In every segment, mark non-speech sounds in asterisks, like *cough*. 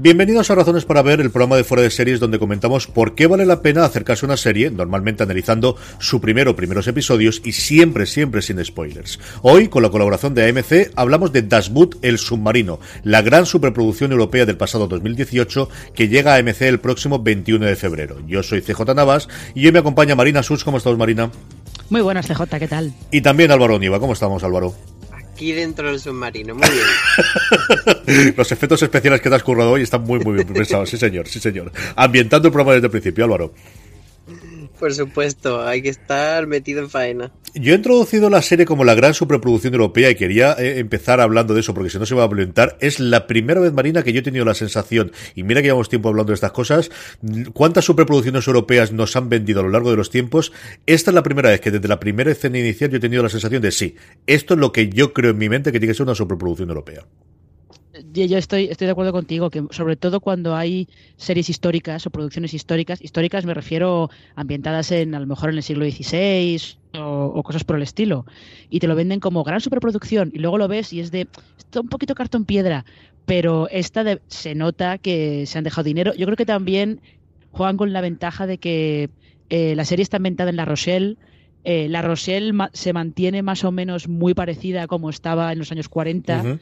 Bienvenidos a Razones para Ver, el programa de fuera de series donde comentamos por qué vale la pena acercarse a una serie, normalmente analizando su primero o primeros episodios y siempre, siempre sin spoilers. Hoy, con la colaboración de AMC, hablamos de Das Boot, el submarino, la gran superproducción europea del pasado 2018 que llega a AMC el próximo 21 de febrero. Yo soy CJ Navas y hoy me acompaña Marina Sus. ¿Cómo estamos, Marina? Muy buenas, CJ, ¿qué tal? Y también Álvaro Niva. ¿Cómo estamos, Álvaro? Aquí dentro del submarino. Muy bien. *laughs* Los efectos especiales que te has currado hoy están muy, muy bien pensados. Sí, señor, sí, señor. Ambientando el programa desde el principio, Álvaro. Por supuesto, hay que estar metido en faena. Yo he introducido la serie como la gran superproducción europea y quería eh, empezar hablando de eso porque si no se va a violentar. Es la primera vez, Marina, que yo he tenido la sensación, y mira que llevamos tiempo hablando de estas cosas, cuántas superproducciones europeas nos han vendido a lo largo de los tiempos. Esta es la primera vez que desde la primera escena inicial yo he tenido la sensación de sí, esto es lo que yo creo en mi mente que tiene que ser una superproducción europea yo estoy, de acuerdo contigo, que sobre todo cuando hay series históricas o producciones históricas, históricas me refiero ambientadas en a lo mejor en el siglo XVI o, cosas por el estilo, y te lo venden como gran superproducción, y luego lo ves y es de, está un poquito cartón piedra, pero esta se nota que se han dejado dinero. Yo creo que también juegan con la ventaja de que eh, la serie está ambientada en La Rochelle, eh, la Rochelle se mantiene más o menos muy parecida a como estaba en los años 40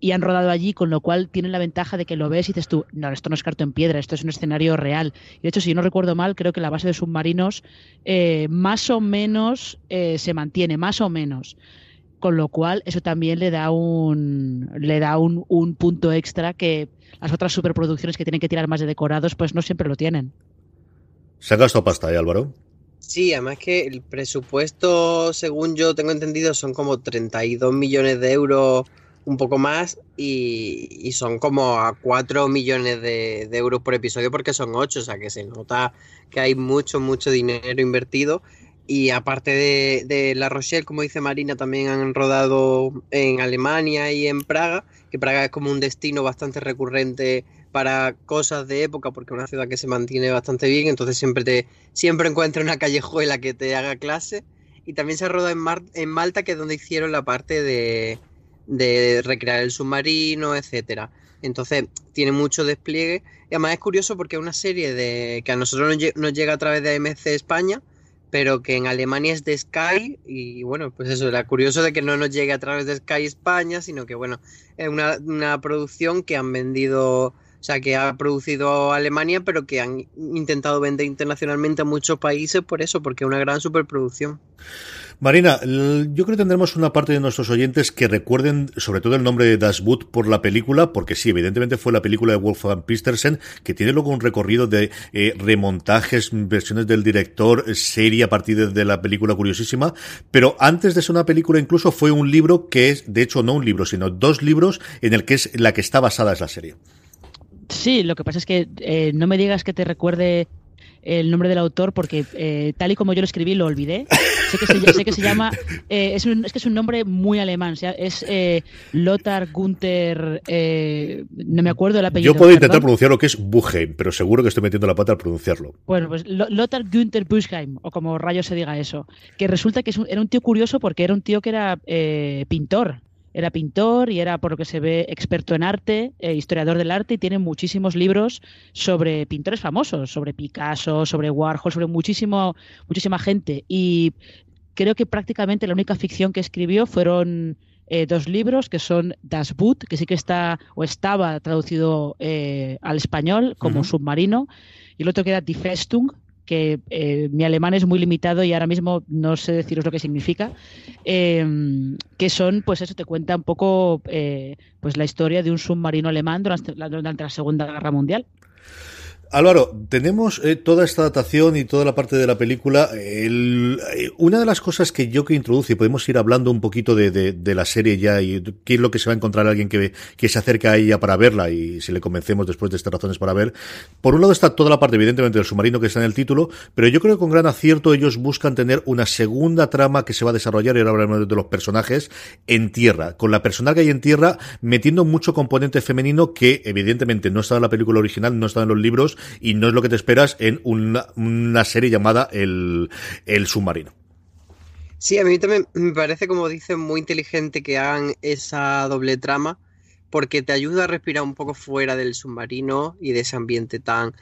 y han rodado allí, con lo cual tienen la ventaja de que lo ves y dices tú, no, esto no es cartón en piedra, esto es un escenario real. Y de hecho, si yo no recuerdo mal, creo que la base de submarinos eh, más o menos eh, se mantiene, más o menos. Con lo cual, eso también le da un le da un, un punto extra que las otras superproducciones que tienen que tirar más de decorados, pues no siempre lo tienen. ¿Se ha gastado pasta, ¿eh, Álvaro? Sí, además que el presupuesto, según yo tengo entendido, son como 32 millones de euros un poco más y, son como a 4 millones de, euros por episodio porque son 8, o sea que se nota que hay mucho, mucho dinero invertido. Y aparte de, de, La Rochelle, como dice Marina, también han rodado en Alemania y en Praga, que Praga es como un destino bastante recurrente para cosas de época, porque es una ciudad que se mantiene bastante bien, entonces siempre te siempre encuentras una callejuela que te haga clase. Y también se ha rodado en, en Malta, que es donde hicieron la parte de, de recrear el submarino, etcétera. Entonces tiene mucho despliegue y además es curioso porque es una serie de que a nosotros nos, llega a través de AMC España, pero que en Alemania es de Sky y bueno, pues eso era curioso de que no nos llegue a través de Sky España, sino que bueno, es una, una producción que han vendido, o sea, que ha producido Alemania, pero que han intentado vender internacionalmente a muchos países por eso, porque es una gran superproducción. Marina, yo creo que tendremos una parte de nuestros oyentes que recuerden sobre todo el nombre de Das Boot por la película, porque sí, evidentemente fue la película de Wolfgang Pistersen, que tiene luego un recorrido de eh, remontajes, versiones del director, eh, serie a partir de, la película curiosísima, pero antes de ser una película incluso fue un libro que es, de hecho no un libro, sino dos libros en el que es la que está basada es la serie. Sí, lo que pasa es que eh, no me digas que te recuerde el nombre del autor porque eh, tal y como yo lo escribí lo olvidé. Sé que se, sé que se llama, eh, es, un, es, que es un nombre muy alemán, es eh, Lothar Gunther, no me acuerdo el apellido. Yo puedo intentar pronunciar lo que es Buchheim, pero seguro que estoy metiendo la pata al pronunciarlo. Bueno, pues Lothar Gunther Buchheim, o como rayo se diga eso, que resulta que era un tío curioso porque era un tío que era pintor era pintor y era, por lo que se ve, experto en arte, eh, historiador del arte, y tiene muchísimos libros sobre pintores famosos, sobre Picasso, sobre Warhol, sobre muchísimo, muchísima gente. Y creo que prácticamente la única ficción que escribió fueron eh, dos libros que son Das Boot, que sí que está o estaba traducido eh, al español como submarino, y el otro que era Die Festung, que eh, mi alemán es muy limitado y ahora mismo no sé deciros lo que significa, em, que son, pues eso te cuenta un poco eh, pues la historia de un submarino alemán durante la Segunda Guerra Mundial. Álvaro, tenemos eh, toda esta adaptación y toda la parte de la película. Eh, una de las cosas que yo que introduce, podemos ir hablando un poquito de, la serie ya y qué es lo que se va a encontrar alguien que, que se acerca a ella para verla y si le convencemos después de estas razones para ver. Por un lado está toda la parte, evidentemente, del submarino que está en el título, pero yo creo que con gran acierto ellos buscan tener una segunda trama que se va a desarrollar, y ahora hablaremos de los personajes, en tierra, con la personal que hay en tierra, metiendo mucho componente femenino que evidentemente no estaba en la película original, no estaba en los libros y no es lo que te esperas en una, serie llamada el, el Submarino. Sí, a mí también me parece, como dicen, muy inteligente que hagan esa doble trama, porque te ayuda a respirar un poco fuera del submarino y de ese ambiente tan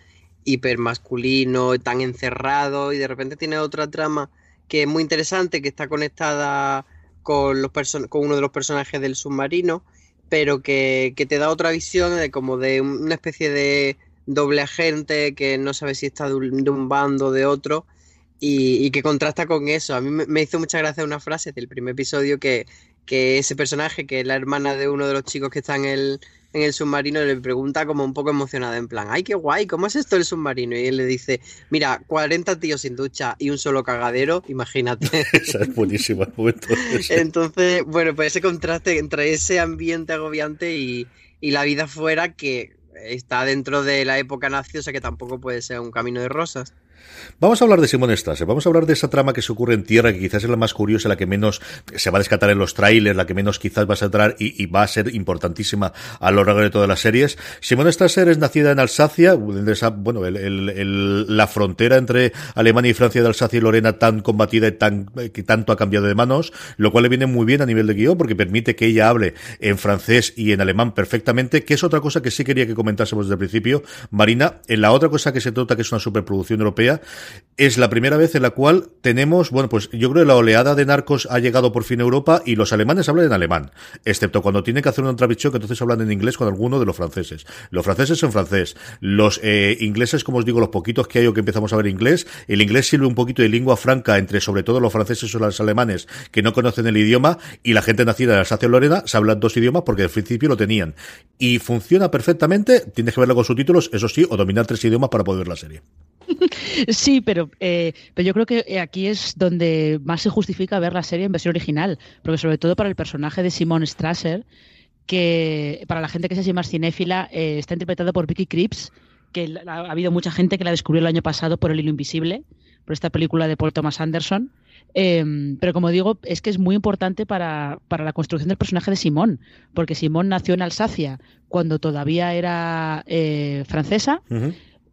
hipermasculino, tan encerrado, y de repente tiene otra trama que es muy interesante, que está conectada con, los con uno de los personajes del submarino, pero que, que te da otra visión de como de una especie de doble agente que no sabe si está de un, bando o de otro y, que contrasta con eso. A mí me, hizo mucha gracia una frase del primer episodio que, que ese personaje, que es la hermana de uno de los chicos que está en el, en el submarino, le pregunta como un poco emocionada, en plan, ay, qué guay, ¿cómo es esto el submarino? Y él le dice, mira, 40 tíos sin ducha y un solo cagadero, imagínate. *laughs* Esa es buenísima *laughs* Entonces, bueno, pues ese contraste entre ese ambiente agobiante y, y la vida fuera que está dentro de la época nazi, o sea que tampoco puede ser un camino de rosas. Vamos a hablar de Simon Strasser, vamos a hablar de esa trama que se ocurre en tierra, que quizás es la más curiosa, la que menos se va a descatar en los trailers, la que menos quizás va a entrar y, va a ser importantísima a lo largo de todas las series. Simon Strasser es nacida en Alsacia, bueno, la frontera entre Alemania y Francia de Alsacia y Lorena tan combatida y tan, que tanto ha cambiado de manos, lo cual le viene muy bien a nivel de guion porque permite que ella hable en francés y en alemán perfectamente, que es otra cosa que sí quería que comentásemos desde el principio, Marina. En la otra cosa que se trata, que es una superproducción europea, es la primera vez en la cual tenemos, bueno, pues yo creo que la oleada de narcos ha llegado por fin a Europa y los alemanes hablan en alemán, excepto cuando tienen que hacer un travichón que entonces hablan en inglés con alguno de los franceses. Los franceses en francés, los eh, ingleses, como os digo, los poquitos que hay o que empezamos a ver inglés, el inglés sirve un poquito de lengua franca entre sobre todo los franceses o los alemanes que no conocen el idioma y la gente nacida en Alsacia-Lorena se habla dos idiomas porque al principio lo tenían. Y funciona perfectamente, tienes que verlo con subtítulos, eso sí, o dominar tres idiomas para poder ver la serie. Sí, pero, eh, pero yo creo que eh, aquí es donde más se justifica ver la serie en versión original, porque sobre todo para el personaje de Simon Strasser, que para la gente que se así más cinéfila, eh, está interpretado por Vicky Krieps, que ha, habido mucha gente que la descubrió el año pasado por El Hilo Invisible, por esta película de Paul Thomas Anderson. Em, pero como digo, es que es muy importante para, para, la construcción del personaje de Simón, porque Simón nació en Alsacia cuando todavía era francesa.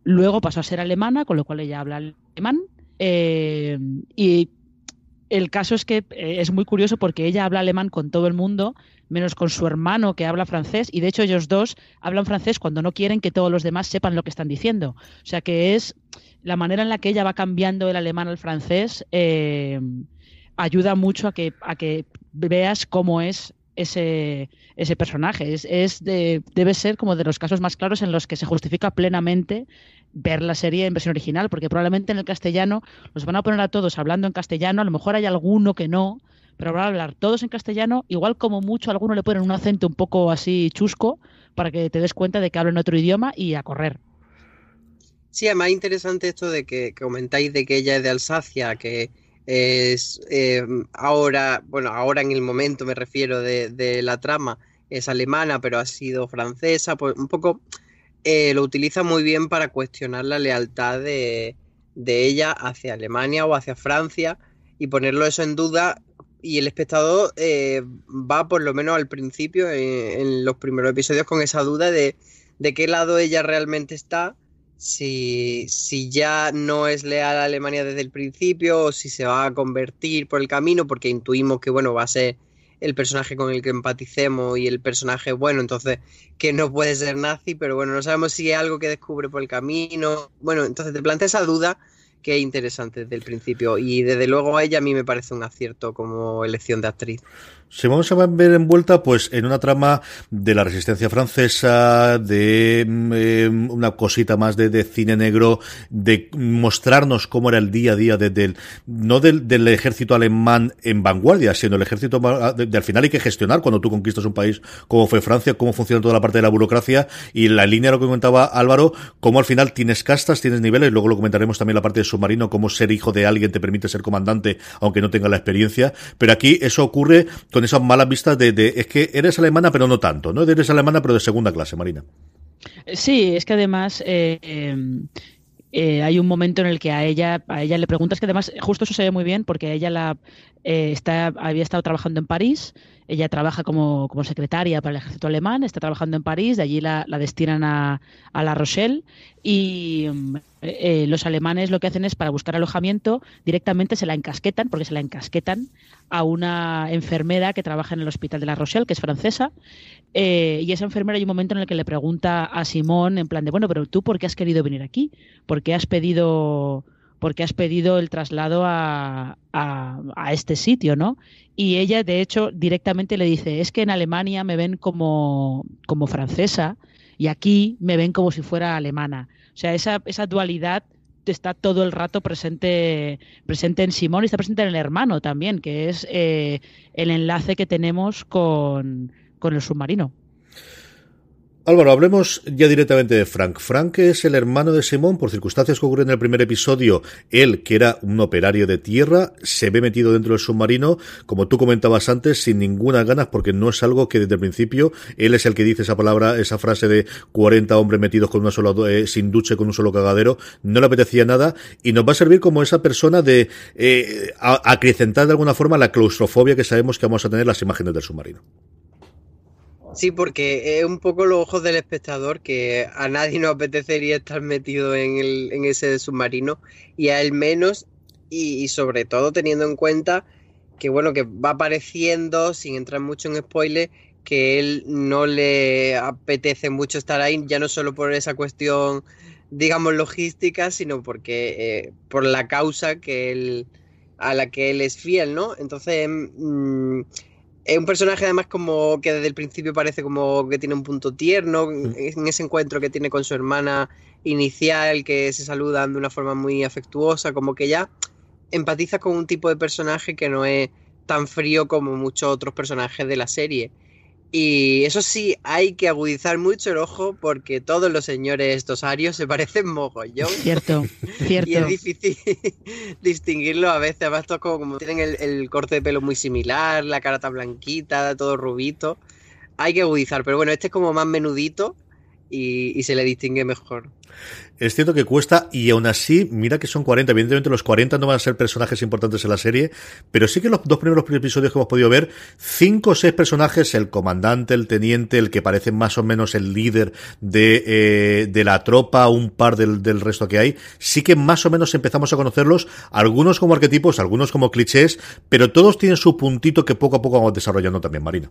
Luego pasó a ser alemana, con lo cual ella habla alemán. Eh, y el caso es que eh, es muy curioso porque ella habla alemán con todo el mundo, menos con su hermano que habla francés, y de hecho ellos dos hablan francés cuando no quieren que todos los demás sepan lo que están diciendo. O sea que es la manera en la que ella va cambiando el alemán al francés eh, ayuda mucho a que, a que veas cómo es ese, ese personaje. Es, es de, debe ser como de los casos más claros en los que se justifica plenamente ver la serie en versión original, porque probablemente en el castellano los van a poner a todos hablando en castellano, a lo mejor hay alguno que no, pero van a hablar todos en castellano, igual como mucho a alguno le ponen un acento un poco así chusco para que te des cuenta de que hablan otro idioma y a correr. Sí, además interesante esto de que, comentáis de que ella es de Alsacia, que es eh, ahora, bueno, ahora en el momento me refiero de, de la trama, es alemana, pero ha sido francesa, pues un poco eh, lo utiliza muy bien para cuestionar la lealtad de, ella hacia Alemania o hacia Francia y ponerlo eso en duda. Y el espectador eh, va, por lo menos al principio, en los primeros episodios, con esa duda de, de qué lado ella realmente está, si, si ya no es leal a Alemania desde el principio o si se va a convertir por el camino, porque intuimos que bueno, va a ser el personaje con el que empaticemos y el personaje bueno, entonces que no puede ser nazi, pero bueno, no sabemos si es algo que descubre por el camino. Bueno, entonces te plantea esa duda que es interesante desde el principio y desde luego a ella a mí me parece un acierto como elección de actriz se vamos a ver envuelta pues en una trama de la resistencia francesa, de mm, eh, una cosita más de, cine negro, de mostrarnos cómo era el día a día del, no del, ejército alemán en vanguardia, sino el ejército de, al final hay que gestionar cuando tú conquistas un país como fue Francia, cómo funciona toda la parte de la burocracia y la línea lo que comentaba Álvaro, cómo al final tienes castas, tienes niveles, luego lo comentaremos también la parte de submarino, cómo ser hijo de alguien te permite ser comandante aunque no tenga la experiencia, pero aquí eso ocurre con esas malas vistas de, es que eres alemana pero no tanto, ¿no? Eres alemana pero de segunda clase, Marina. Sí, es que además eh, eh, hay un momento en el que a ella, a ella le preguntas que además justo eso se ve muy bien porque ella la eh, está, había estado trabajando en París ella trabaja como, como, secretaria para el ejército alemán, está trabajando en París, de allí la, la destinan a, a, La Rochelle y mm, eh, los alemanes lo que hacen es para buscar alojamiento directamente se la encasquetan, porque se la encasquetan a una enfermera que trabaja en el hospital de La Rochelle, que es francesa, eh, y esa enfermera hay un momento en el que le pregunta a Simón en plan de, bueno, pero tú por qué has querido venir aquí? ¿Por qué has pedido porque has pedido el traslado a, a, este sitio, ¿no? Y ella, de hecho, directamente le dice, es que en Alemania me ven como, como francesa y aquí me ven como si fuera alemana. O sea, esa, esa dualidad está todo el rato presente, presente en Simón y está presente en el hermano también, que es eh, el enlace que tenemos con, con el submarino. Álvaro, hablemos ya directamente de Frank. Frank es el hermano de Simón, por circunstancias que ocurren en el primer episodio. Él, que era un operario de tierra, se ve metido dentro del submarino, como tú comentabas antes, sin ninguna ganas, porque no es algo que desde el principio, él es el que dice esa palabra, esa frase de 40 hombres metidos con una sola, eh, sin duche, con un solo cagadero, no le apetecía nada, y nos va a servir como esa persona de eh, acrecentar de alguna forma la claustrofobia que sabemos que vamos a tener las imágenes del submarino. Sí, porque es un poco los ojos del espectador que a nadie nos apetecería estar metido en, el, en ese submarino y a él menos y, sobre todo teniendo en cuenta que bueno que va apareciendo sin entrar mucho en spoiler que él no le apetece mucho estar ahí ya no solo por esa cuestión digamos logística sino porque eh, por la causa que él a la que él es fiel no entonces mm, es un personaje además como que desde el principio parece como que tiene un punto tierno, mm. en ese encuentro que tiene con su hermana inicial, que se saludan de una forma muy afectuosa, como que ya empatiza con un tipo de personaje que no es tan frío como muchos otros personajes de la serie. Y eso sí, hay que agudizar mucho el ojo porque todos los señores estos arios se parecen mogollón. Cierto, cierto. *laughs* Y es difícil *laughs* distinguirlo a veces. Además, todos como, tienen el, el, corte de pelo muy similar, la cara tan blanquita, todo rubito. Hay que agudizar, pero bueno, este es como más menudito y, y se le distingue mejor. Es cierto que cuesta y aún así, mira que son 40. Evidentemente los 40 no van a ser personajes importantes en la serie, pero sí que los dos primeros episodios que hemos podido ver, cinco o seis personajes, el comandante, el teniente, el que parece más o menos el líder de, eh, de la tropa, un par del, del resto que hay, sí que más o menos empezamos a conocerlos, algunos como arquetipos, algunos como clichés, pero todos tienen su puntito que poco a poco vamos desarrollando también, Marina.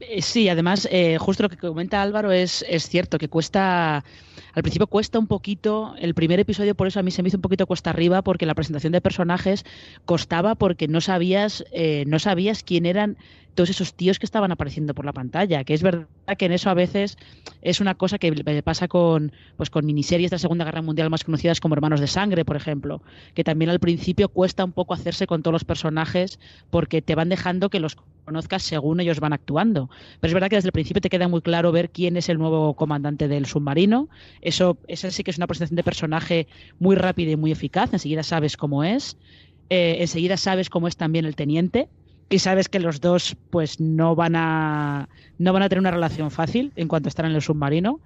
Eh, sí, además, eh, justo lo que comenta Álvaro es, es cierto, que cuesta al principio cuesta un poquito, el primer episodio por eso a mí se me hizo un poquito cuesta arriba porque la presentación de personajes costaba porque no sabías, eh, no sabías quién eran todos esos tíos que estaban apareciendo por la pantalla, que es verdad que en eso a veces es una cosa que pasa con pues con miniseries de la Segunda Guerra Mundial más conocidas como Hermanos de Sangre, por ejemplo, que también al principio cuesta un poco hacerse con todos los personajes porque te van dejando que los conozcas según ellos van actuando. Pero es verdad que desde el principio te queda muy claro ver quién es el nuevo comandante del submarino. Eso, esa sí que es una presentación de personaje muy rápida y muy eficaz. Enseguida sabes cómo es. Eh, enseguida sabes cómo es también el teniente y sabes que los dos pues no van a no van a tener una relación fácil en cuanto están en el submarino.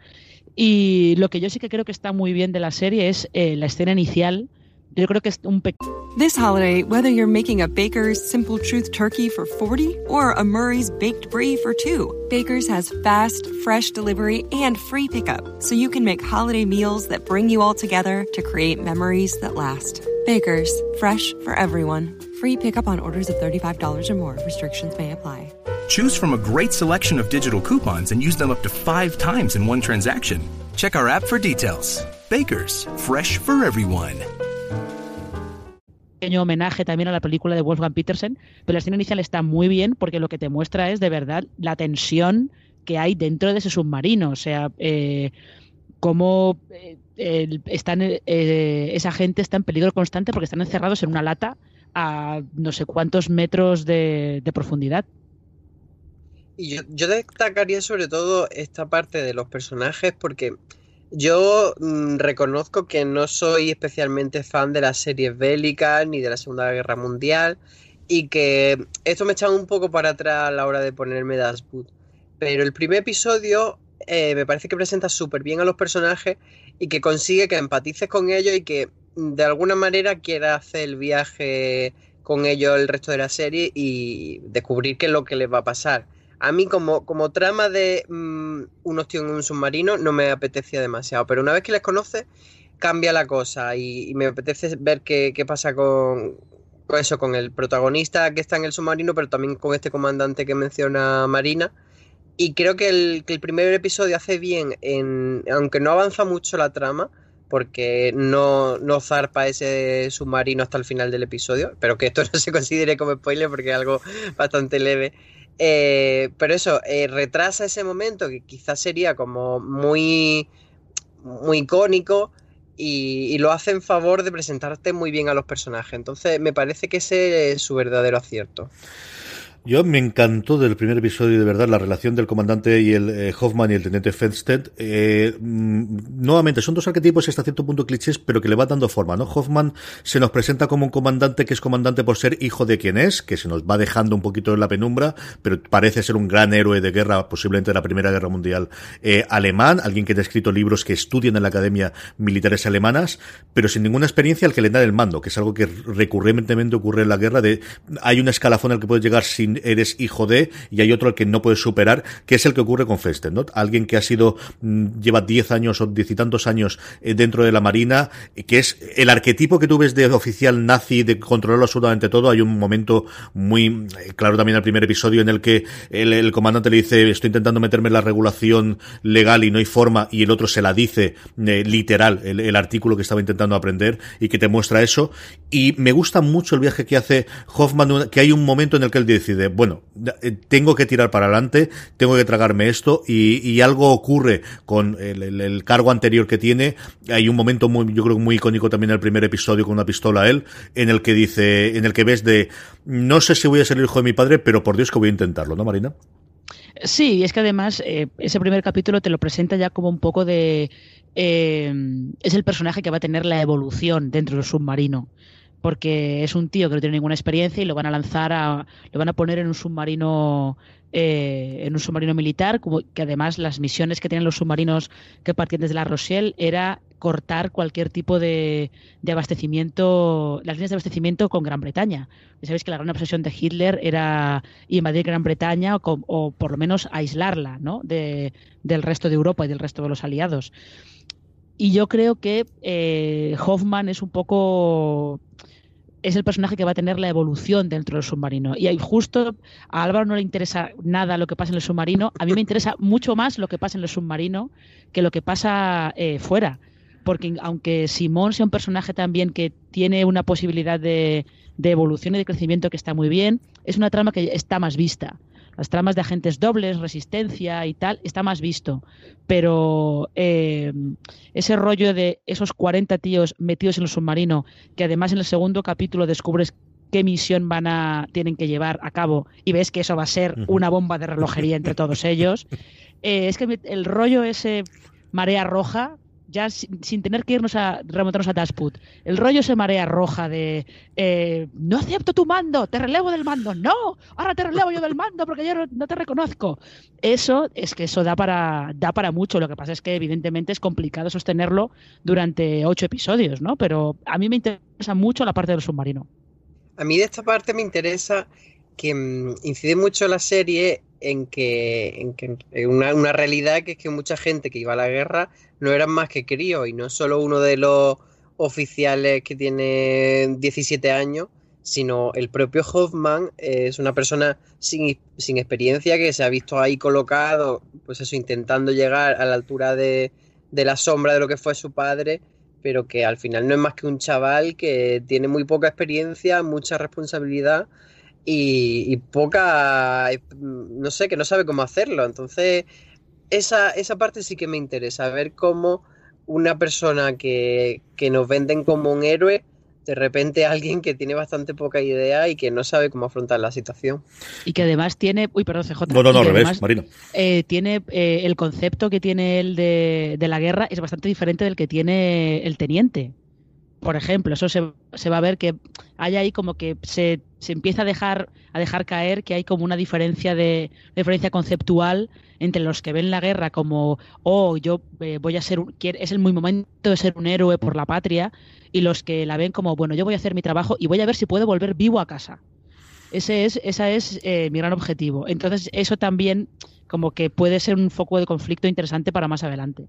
Y lo que yo sí que creo que está muy bien de la serie es eh, la escena inicial. Yo creo que es un This holiday whether you're making a Baker's Simple Truth turkey for 40 or a Murray's baked brie for 2 Baker's has fast fresh delivery and free pickup. So you can make holiday meals that bring you all together to create memories that last. Baker's fresh for everyone Free pickup on orders of $35 or more. Restrictions may apply. Choose from a great selection of digital coupons and use them up to five times in one transaction. Check our app for details. Bakers, fresh for everyone. pequeño homenaje también a la película de Wolfgang Petersen, pero la escena inicial está muy bien porque lo que te muestra es de verdad la tensión que hay dentro de ese submarino, o sea, eh, cómo eh, están, eh, esa gente está en peligro constante porque están encerrados en una lata a no sé cuántos metros de, profundidad. Y yo, yo destacaría sobre todo esta parte de los personajes porque yo mm, reconozco que no soy especialmente fan de las series bélicas ni de la Segunda Guerra Mundial y que esto me echaba un poco para atrás a la hora de ponerme Dashwood. Pero el primer episodio eh, me parece que presenta súper bien a los personajes y que consigue que empatices con ellos y que de alguna manera quiera hacer el viaje con ellos el resto de la serie y descubrir qué es lo que les va a pasar. A mí como, como trama de mm, unos tíos en un submarino no me apetecía demasiado, pero una vez que les conoces cambia la cosa y, y me apetece ver qué, qué pasa con, con eso, con el protagonista que está en el submarino, pero también con este comandante que menciona Marina. Y creo que el, que el primer episodio hace bien, en, aunque no avanza mucho la trama, porque no, no zarpa ese submarino hasta el final del episodio, pero que esto *laughs* no se considere como spoiler porque es algo bastante leve. Eh, pero eso, eh, retrasa ese momento que quizás sería como muy, muy icónico y, y lo hace en favor de presentarte muy bien a los personajes. Entonces me parece que ese es su verdadero acierto. Yo me encantó del primer episodio, de verdad, la relación del comandante y el eh, Hoffman y el teniente Fenstead. Eh, mm, nuevamente, son dos arquetipos hasta cierto punto clichés, pero que le va dando forma, ¿no? Hoffman se nos presenta como un comandante que es comandante por ser hijo de quien es, que se nos va dejando un poquito en la penumbra, pero parece ser un gran héroe de guerra, posiblemente de la Primera Guerra Mundial eh, alemán, alguien que ha escrito libros que estudian en la Academia Militares Alemanas, pero sin ninguna experiencia al que le da el mando, que es algo que recurrentemente ocurre en la guerra, de hay un escalafón al que puedes llegar sin eres hijo de, y hay otro al que no puedes superar, que es el que ocurre con Festen, ¿no? Alguien que ha sido, mm, lleva 10 años o diez y tantos años eh, dentro de la Marina, eh, que es el arquetipo que tú ves de oficial nazi, de controlarlo absolutamente todo. Hay un momento muy eh, claro también en el primer episodio en el que el, comandante le dice, estoy intentando meterme en la regulación legal y no hay forma, y el otro se la dice literal, el artículo que estaba intentando aprender y que te muestra eso. Y me gusta mucho el viaje que hace Hoffman, que hay un momento en el que él decide, bueno, eh, tengo que tirar para adelante, tengo que tragarme esto, y, algo ocurre con el, cargo anterior que tiene. Hay un momento muy, yo creo muy icónico también en el primer episodio con una pistola a él, en el que dice, en el que ves de, no sé si voy a ser el hijo de mi padre, pero por Dios que voy a intentarlo, ¿no, Marina? Sí, es que además eh, ese primer capítulo te lo presenta ya como un poco de... eh, es el personaje que va a tener la evolución dentro del submarino. Porque es un tío que no tiene ninguna experiencia y lo van a lanzar a... lo van a poner en un submarino... eh, en un submarino militar, como que además las misiones que tienen los submarinos que partían desde la Rochelle era cortar cualquier tipo de, de abastecimiento, las líneas de abastecimiento con Gran Bretaña. Ya sabéis que la gran obsesión de Hitler era invadir Gran Bretaña o, o por lo menos aislarla ¿no? de, del resto de Europa y del resto de los aliados. Y yo creo que eh, Hoffman es un poco es el personaje que va a tener la evolución dentro del submarino. Y justo a Álvaro no le interesa nada lo que pasa en el submarino. A mí me interesa mucho más lo que pasa en el submarino que lo que pasa eh, fuera. Porque aunque Simón sea un personaje también que tiene una posibilidad de, de evolución y de crecimiento que está muy bien, es una trama que está más vista. Las tramas de agentes dobles, resistencia y tal, está más visto. Pero eh, ese rollo de esos 40 tíos metidos en el submarino, que además en el segundo capítulo descubres qué misión van a tienen que llevar a cabo y ves que eso va a ser una bomba de relojería entre todos ellos. *laughs* Eh, es que el rollo ese marea roja, ya sin, tener que irnos a remontarnos a Dashput, el rollo ese marea roja de eh, no acepto tu mando, te relevo del mando, no, ahora te relevo yo del mando porque yo no, no te reconozco. Eso es que eso da para da para mucho. Lo que pasa es que evidentemente es complicado sostenerlo durante ocho episodios, ¿no? Pero a mí me interesa mucho la parte del submarino. A mí de esta parte me interesa que mm, incide mucho la serie en que, en que en una, una realidad que es que mucha gente que iba a la guerra no eran más que críos y no solo uno de los oficiales que tiene 17 años, sino el propio Hoffman es una persona sin, sin, experiencia que se ha visto ahí colocado, pues eso, intentando llegar a la altura de, de la sombra de lo que fue su padre, pero que al final no es más que un chaval que tiene muy poca experiencia, mucha responsabilidad y, poca, no sé, que no sabe cómo hacerlo. Entonces, esa, esa parte sí que me interesa, ver cómo una persona que, que nos venden como un héroe de repente alguien que tiene bastante poca idea y que no sabe cómo afrontar la situación. Y que además tiene. Uy, perdón, CJ. No, no, no, al revés, Marino. Eh, tiene eh, el concepto que tiene él de, de, la guerra es bastante diferente del que tiene el teniente. Por ejemplo, eso se, se va a ver que hay ahí como que se, se, empieza a dejar, a dejar caer que hay como una diferencia de diferencia conceptual entre los que ven la guerra como, oh, yo eh, voy a ser, es el muy momento de ser un héroe por la patria, y los que la ven como, bueno, yo voy a hacer mi trabajo y voy a ver si puedo volver vivo a casa. Ese es, esa es eh, mi gran objetivo. Entonces, eso también como que puede ser un foco de conflicto interesante para más adelante.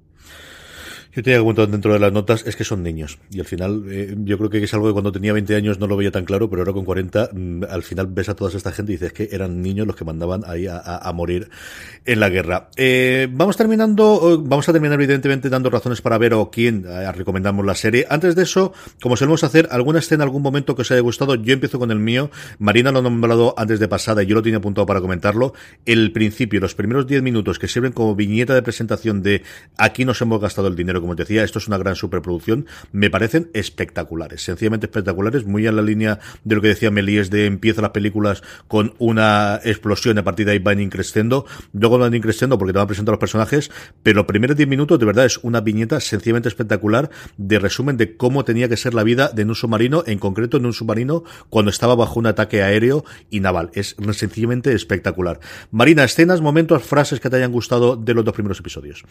Yo te digo dentro de las notas es que son niños. Y al final, eh, yo creo que es algo que cuando tenía 20 años no lo veía tan claro, pero ahora con 40, mm, al final ves a toda esta gente y dices que eran niños los que mandaban ahí a, morir en la guerra. Eh, vamos terminando, vamos a terminar evidentemente dando razones para ver o quién eh, recomendamos la serie. Antes de eso, como solemos hacer, alguna escena, algún momento que os haya gustado, yo empiezo con el mío. Marina lo ha nombrado antes de pasada y yo lo tenía apuntado para comentarlo. El principio, los primeros 10 minutos que sirven como viñeta de presentación de aquí nos hemos gastado el dinero como te decía, esto es una gran superproducción, me parecen espectaculares, sencillamente espectaculares, muy en la línea de lo que decía Melíes de empieza las películas con una explosión a partir de ahí van increciendo, luego van increciendo porque te van a presentar los personajes, pero los primeros 10 minutos de verdad es una viñeta sencillamente espectacular de resumen de cómo tenía que ser la vida de un submarino, en concreto en un submarino cuando estaba bajo un ataque aéreo y naval. Es sencillamente espectacular. Marina, escenas, momentos, frases que te hayan gustado de los dos primeros episodios.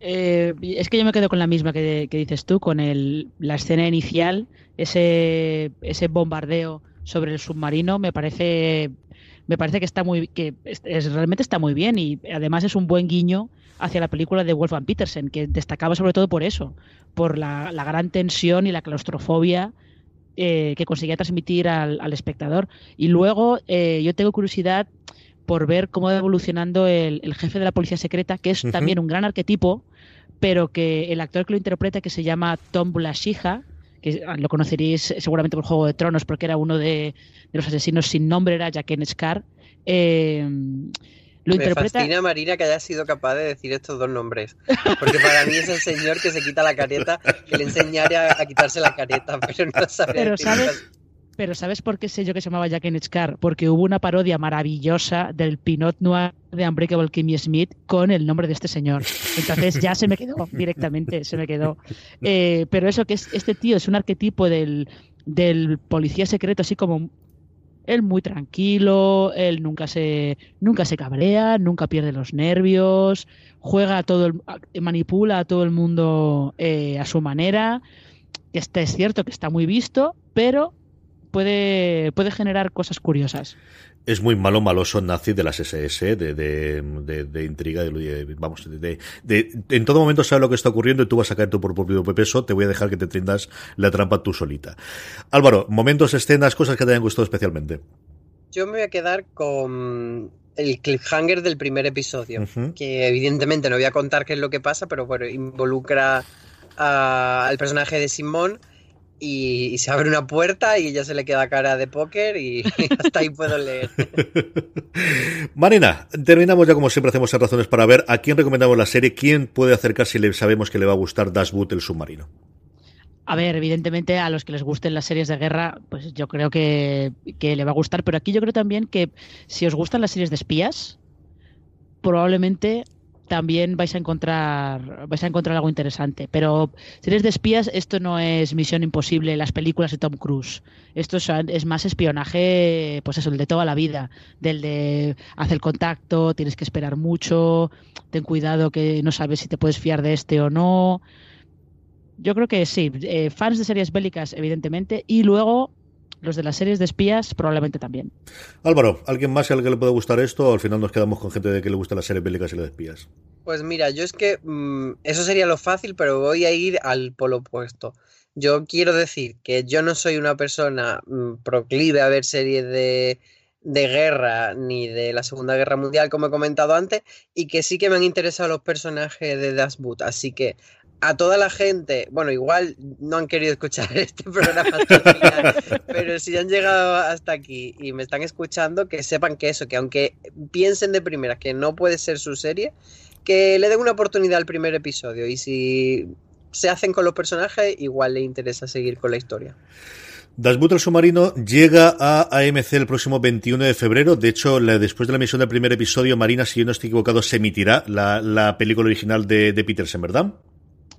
Eh, es que yo me quedo con la misma que, dices tú, con el, la escena inicial, ese, ese bombardeo sobre el submarino, me parece, me parece que está muy, que es, realmente está muy bien y además es un buen guiño hacia la película de Wolfgang Petersen, que destacaba sobre todo por eso, por la, gran tensión y la claustrofobia eh, que conseguía transmitir al, al espectador. Y luego eh, yo tengo curiosidad por ver cómo va evolucionando el, jefe de la policía secreta, que es también un gran arquetipo, pero que el actor que lo interpreta, que se llama Tom Blasija, que lo conoceréis seguramente por Juego de Tronos, porque era uno de, los asesinos sin nombre, era Jack Scar. Eh, lo Me fascina, Marina, que haya sido capaz de decir estos dos nombres. Porque para mí es el señor que se quita la careta, que le enseñaría a, quitarse la careta, *laughs* pero no sabe. Pero sabes, pero ¿sabes por qué sé yo que se llamaba Jack Scar? Porque hubo una parodia maravillosa del Pinot Noir de Unbreakable Kimmy Smith con el nombre de este señor. Entonces ya se me quedó *laughs* directamente, se me quedó. Eh, pero eso que es, este tío es un arquetipo del, del policía secreto, así como él muy tranquilo, él nunca se, nunca se cabrea, nunca pierde los nervios, juega a todo, el, manipula a todo el mundo eh, a su manera. Este es cierto que está muy visto, pero puede, puede generar cosas curiosas. Es muy malo, maloso nazi de las SS, de, de, de, intriga, de, vamos, de, en todo momento sabe lo que está ocurriendo y tú vas a caer por propio peso, te voy a dejar que te tiendas la trampa tú solita. Álvaro, momentos, escenas, cosas que te hayan gustado especialmente. Yo me voy a quedar con el cliffhanger del primer episodio, que evidentemente no voy a contar qué es lo que pasa, pero bueno, involucra al personaje de Simón y, se abre una puerta y ella se le queda cara de póker y *laughs* hasta ahí puedo leer. *laughs* Marina, terminamos ya como siempre hacemos razones para ver a quién recomendamos la serie, quién puede acercarse si le sabemos que le va a gustar Dashwood el submarino. A ver, evidentemente a los que les gusten las series de guerra, pues yo creo que, que le va a gustar, pero aquí yo creo también que si os gustan las series de espías, probablemente también vais a encontrar vais a encontrar algo interesante. Pero si eres de espías, esto no es Misión Imposible, las películas de Tom Cruise. Esto es, más espionaje, pues eso, el de toda la vida, del de hacer el contacto, tienes que esperar mucho, ten cuidado que no sabes si te puedes fiar de este o no. Yo creo que sí, eh, fans de series bélicas, evidentemente, y luego los de las series de espías probablemente también. Álvaro, ¿alguien más al que le pueda gustar esto o al final nos quedamos con gente de que le gusta las series bélicas y las de espías? Pues mira, yo es que mm, eso sería lo fácil, pero voy a ir al polo opuesto. Yo quiero decir que yo no soy una persona mm, proclive a ver series de, de guerra ni de la Segunda Guerra Mundial, como he comentado antes, y que sí que me han interesado los personajes de Das Boot. Así que a toda la gente, bueno, igual no han querido escuchar *laughs* este programa pero si han llegado hasta aquí y me están escuchando, que sepan que eso, que aunque piensen de primera que no puede ser su serie, que le den una oportunidad al primer episodio y si se hacen con los personajes, igual le interesa seguir con la historia. Das el submarino llega a AMC el próximo 21 de febrero. De hecho, después de la emisión del primer episodio, Marina, si yo no estoy equivocado, se emitirá la, película original de, de Peterson, ¿verdad?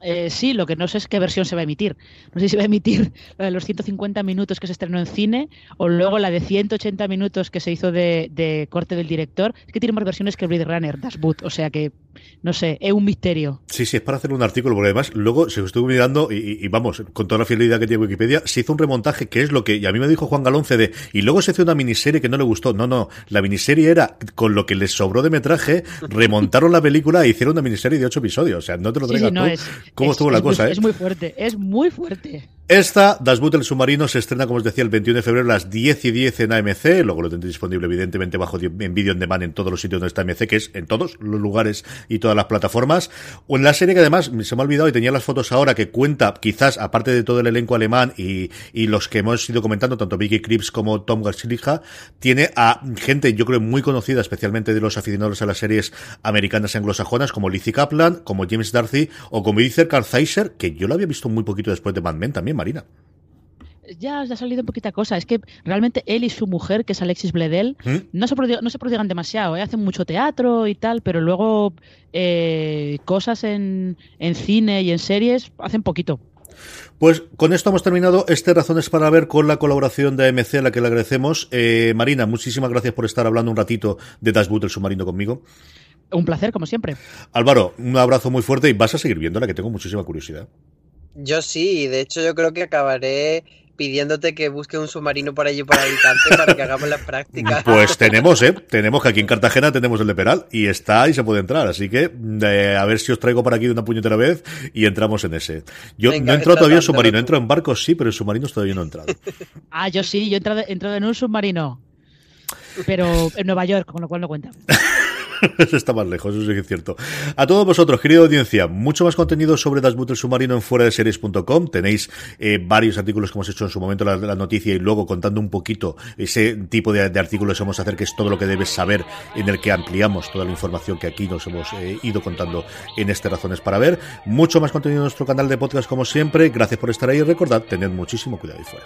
Eh, sí, lo que no sé es qué versión se va a emitir. No sé si se va a emitir *laughs* la de los 150 minutos que se estrenó en cine o luego la de 180 minutos que se hizo de, corte del director. Es que tiene más versiones que Blade Runner, Das Boot. O sea que, no sé, es un misterio. Sí, sí, es para hacer un artículo, porque además luego se estuvo mirando y, vamos, con toda la fidelidad que tiene Wikipedia, se hizo un remontaje que es lo que, y a mí me dijo Juan Galonce de, y luego se hizo una miniserie que no le gustó. No, no, la miniserie era con lo que les sobró de metraje, remontaron la película e hicieron una miniserie de ocho episodios. O sea, no te lo traigas tú. ¿Cómo estuvo la cosa, eh? Es muy fuerte, es muy fuerte. Esta, Das Boot el submarino, se estrena, como os decía, el 21 de febrero a las 10 y 10 en AMC. Luego lo tendréis disponible, evidentemente, bajo en vídeo on demand en todos los sitios donde está AMC, que es en todos los lugares y todas las plataformas. O en la serie que además se me ha olvidado y tenía las fotos ahora que cuenta, quizás, aparte de todo el elenco alemán y, y los que hemos ido comentando, tanto Vicky Krieps como Tom Garcilija, tiene a gente, yo creo, muy conocida, especialmente de los aficionados a las series americanas anglosajonas, como Lizzie Kaplan, como James Darcy o como dice Carl que yo lo había visto muy poquito después de Mad Men también, Marina. Ya, ha salido un poquita cosa. Es que realmente él y su mujer, que es Alexis Bledel, ¿Mm? no, se prodigan, no se prodigan demasiado. ¿eh? Hacen mucho teatro y tal, pero luego eh, cosas en, cine y en series hacen poquito. Pues con esto hemos terminado este Razones para Ver con la colaboración de AMC, a la que le agradecemos. Eh, Marina, muchísimas gracias por estar hablando un ratito de Dashboot, el submarino conmigo. Un placer, como siempre. Álvaro, un abrazo muy fuerte y vas a seguir viéndola, que tengo muchísima curiosidad. Yo sí, de hecho yo creo que acabaré pidiéndote que busque un submarino por allí por Alicante para que hagamos la práctica. *laughs* Pues tenemos, ¿eh? Tenemos que aquí en Cartagena tenemos el de Peral y está y se puede entrar. Así que eh, a ver si os traigo por aquí de una puñetera vez y entramos en ese. Yo no he entrado todavía en submarino, entro en barcos sí, pero en submarinos todavía no he entrado. *laughs* ah, yo sí, yo he entrado, he entrado en un submarino. Pero en Nueva York, con lo cual no cuenta. *laughs* *laughs* eso está más lejos, eso sí que es cierto. A todos vosotros, querida audiencia, mucho más contenido sobre Das el Submarino en fuera de series.com. Tenéis eh, varios artículos que hemos hecho en su momento la, la, noticia y luego contando un poquito ese tipo de, artículos que vamos a hacer, que es todo lo que debes saber, en el que ampliamos toda la información que aquí nos hemos eh, ido contando en este Razones para Ver. Mucho más contenido en nuestro canal de podcast, como siempre. Gracias por estar ahí y recordad, tened muchísimo cuidado ahí fuera.